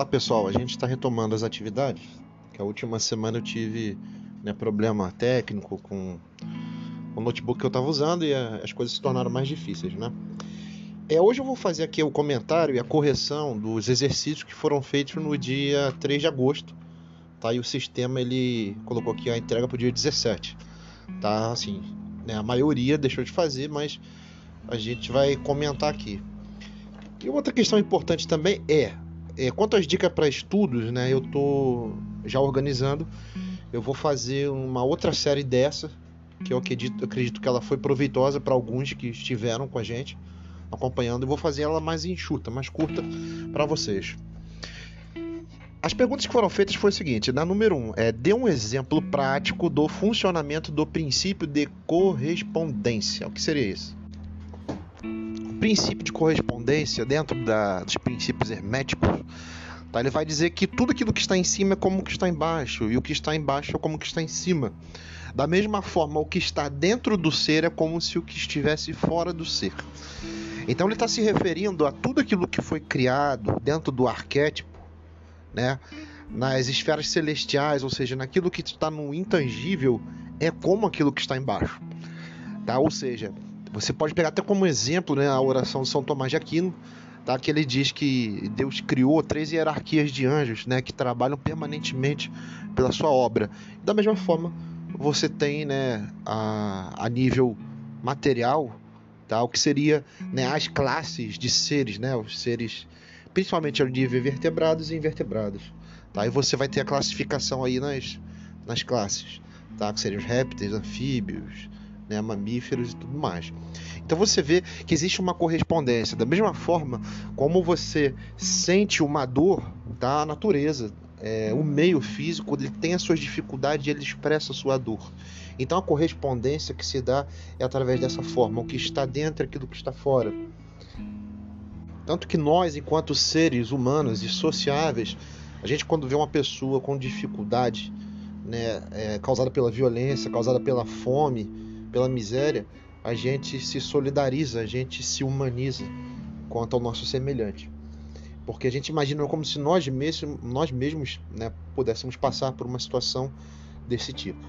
Olá pessoal, a gente está retomando as atividades. Que a última semana eu tive né, problema técnico com o notebook que eu estava usando e a, as coisas se tornaram mais difíceis, né? É, hoje eu vou fazer aqui o comentário e a correção dos exercícios que foram feitos no dia 3 de agosto, tá? E o sistema ele colocou aqui a entrega para o dia 17, tá? Assim, né, a maioria deixou de fazer, mas a gente vai comentar aqui. E outra questão importante também é, é quanto às dicas para estudos, né? Eu tô já organizando. Eu vou fazer uma outra série dessa, que eu acredito, acredito que ela foi proveitosa para alguns que estiveram com a gente acompanhando. Eu vou fazer ela mais enxuta, mais curta para vocês. As perguntas que foram feitas foi o seguinte: na número 1, um, é, dê um exemplo prático do funcionamento do princípio de correspondência. O que seria isso? Princípio de correspondência, dentro da, dos princípios herméticos, tá? ele vai dizer que tudo aquilo que está em cima é como que está embaixo, e o que está embaixo é como que está em cima. Da mesma forma, o que está dentro do ser é como se o que estivesse fora do ser. Então ele está se referindo a tudo aquilo que foi criado dentro do arquétipo, né? nas esferas celestiais, ou seja, naquilo que está no intangível, é como aquilo que está embaixo. Tá? Ou seja, você pode pegar até como exemplo né, a oração de São Tomás de Aquino, tá? que ele diz que Deus criou três hierarquias de anjos né, que trabalham permanentemente pela sua obra. Da mesma forma, você tem né, a, a nível material tá? o que seria né, as classes de seres, né, os seres principalmente ao nível vertebrados e invertebrados. Tá? E você vai ter a classificação aí nas, nas classes, tá? que seriam os répteis, anfíbios, né, mamíferos e tudo mais. Então você vê que existe uma correspondência. Da mesma forma como você sente uma dor da natureza, é, o meio físico ele tem as suas dificuldades e ele expressa a sua dor. Então a correspondência que se dá é através dessa forma, o que está dentro é aquilo que está fora. Tanto que nós, enquanto seres humanos e sociáveis, a gente quando vê uma pessoa com dificuldade, né, é, causada pela violência, causada pela fome, pela miséria, a gente se solidariza, a gente se humaniza quanto ao nosso semelhante. Porque a gente imagina como se nós mesmos, nós mesmos né, pudéssemos passar por uma situação desse tipo.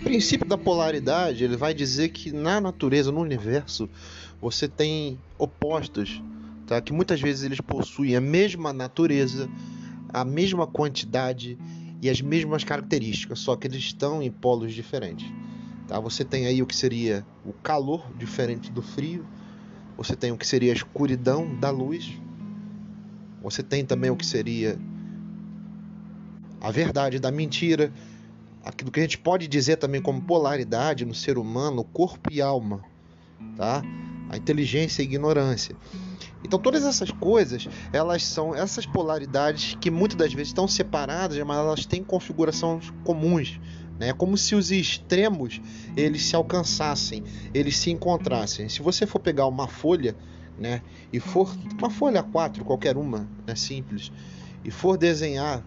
O princípio da polaridade ele vai dizer que na natureza, no universo, você tem opostos, tá? que muitas vezes eles possuem a mesma natureza, a mesma quantidade e as mesmas características, só que eles estão em polos diferentes. Tá? Você tem aí o que seria o calor diferente do frio, você tem o que seria a escuridão da luz, você tem também o que seria a verdade da mentira, aquilo que a gente pode dizer também como polaridade no ser humano, corpo e alma, tá? A inteligência e a ignorância. Então todas essas coisas, elas são essas polaridades que muitas das vezes estão separadas, mas elas têm configurações comuns. Né? É como se os extremos eles se alcançassem, eles se encontrassem. Se você for pegar uma folha, né, e for uma folha A4, qualquer uma, né, simples, e for desenhar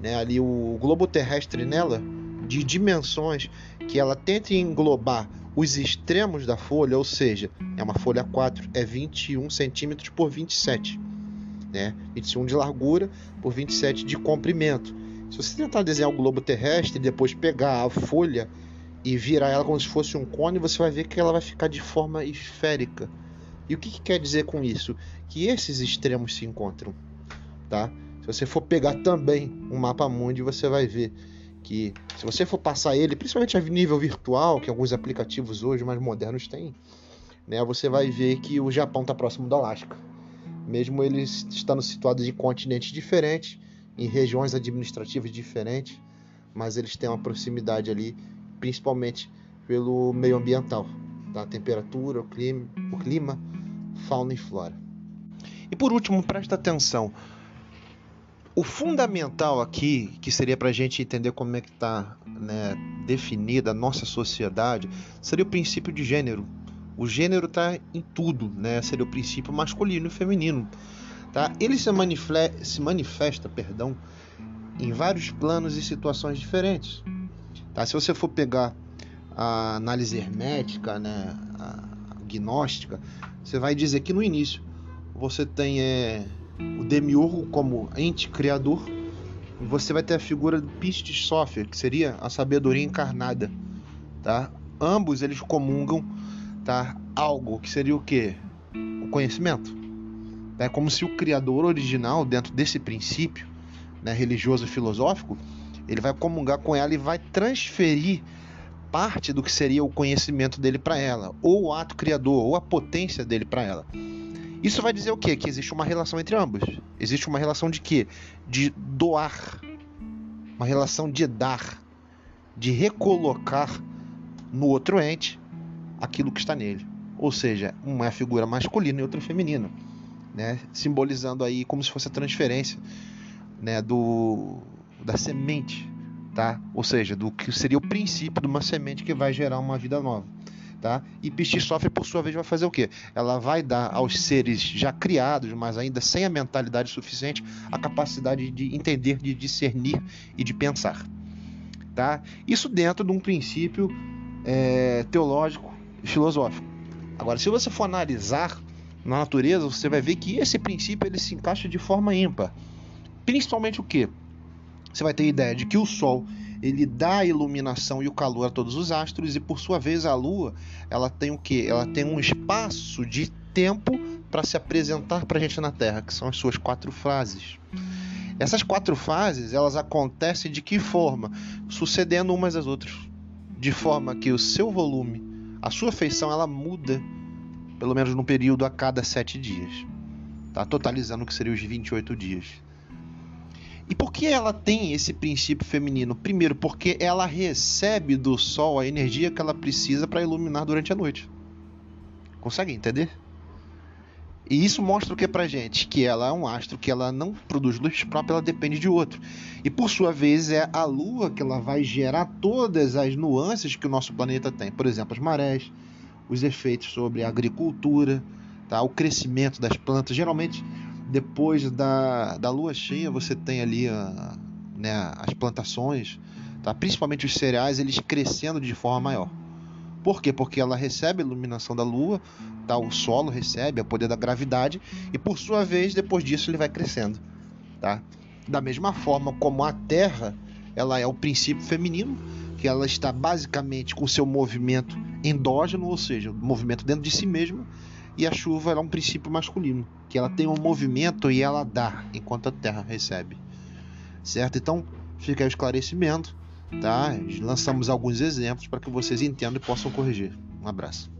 né, ali o globo terrestre nela de dimensões que ela tente englobar os extremos da folha, ou seja, é uma folha A4, é 21 centímetros por 27, né? 21 de largura por 27 de comprimento. Se você tentar desenhar o globo terrestre e depois pegar a folha e virar ela como se fosse um cone, você vai ver que ela vai ficar de forma esférica. E o que, que quer dizer com isso? Que esses extremos se encontram, tá? Se você for pegar também um mapa mundi, você vai ver que se você for passar ele, principalmente a nível virtual, que alguns aplicativos hoje mais modernos têm, né, você vai ver que o Japão está próximo do Alasca. Mesmo eles estando situados em continentes diferentes, em regiões administrativas diferentes, mas eles têm uma proximidade ali, principalmente pelo meio ambiental, da temperatura, o clima, o clima, fauna e flora. E por último, presta atenção. O fundamental aqui, que seria para a gente entender como é que está né, definida a nossa sociedade, seria o princípio de gênero. O gênero está em tudo, né? Seria o princípio masculino e feminino. Tá? Ele se, manifesta, se manifesta perdão, em vários planos e situações diferentes. Tá? Se você for pegar a análise hermética, né, a gnóstica, você vai dizer que no início você tem é, o demiurgo como ente criador, e você vai ter a figura do Pistis Sophia, que seria a sabedoria encarnada, tá? Ambos eles comungam, tá? Algo que seria o que? O conhecimento. É como se o criador original, dentro desse princípio né, religioso e filosófico, ele vai comungar com ela e vai transferir parte do que seria o conhecimento dele para ela, ou o ato criador, ou a potência dele para ela. Isso vai dizer o quê? Que existe uma relação entre ambos. Existe uma relação de quê? De doar. Uma relação de dar, de recolocar no outro ente aquilo que está nele. Ou seja, uma é figura masculina e outra é feminina, né? Simbolizando aí como se fosse a transferência, né, do da semente, tá? Ou seja, do que seria o princípio de uma semente que vai gerar uma vida nova. Tá? E Pistisofre, por sua vez, vai fazer o quê? Ela vai dar aos seres já criados, mas ainda sem a mentalidade suficiente, a capacidade de entender, de discernir e de pensar. Tá? Isso dentro de um princípio é, teológico e filosófico. Agora, se você for analisar na natureza, você vai ver que esse princípio ele se encaixa de forma ímpar. Principalmente o que? Você vai ter a ideia de que o Sol ele dá a iluminação e o calor a todos os astros e por sua vez a Lua ela tem o que? Ela tem um espaço de tempo para se apresentar para a gente na Terra, que são as suas quatro fases. Essas quatro fases elas acontecem de que forma? Sucedendo umas às outras, de forma que o seu volume, a sua feição, ela muda pelo menos num período a cada sete dias, tá? Totalizando o que seriam os 28 dias. E por que ela tem esse princípio feminino? Primeiro, porque ela recebe do sol a energia que ela precisa para iluminar durante a noite. Consegue entender? E isso mostra o que pra gente? Que ela é um astro que ela não produz luz própria, ela depende de outro. E por sua vez é a Lua que ela vai gerar todas as nuances que o nosso planeta tem. Por exemplo, as marés, os efeitos sobre a agricultura, tá? o crescimento das plantas. Geralmente depois da, da lua cheia, você tem ali a, né, as plantações, tá? principalmente os cereais, eles crescendo de forma maior. Por quê? Porque ela recebe a iluminação da lua, tá? o solo recebe o poder da gravidade, e por sua vez, depois disso, ele vai crescendo. Tá? Da mesma forma como a Terra ela é o princípio feminino, que ela está basicamente com seu movimento endógeno, ou seja, movimento dentro de si mesma, e a chuva é um princípio masculino, que ela tem um movimento e ela dá, enquanto a terra recebe. Certo? Então, fica aí o esclarecimento, tá? Lançamos alguns exemplos para que vocês entendam e possam corrigir. Um abraço.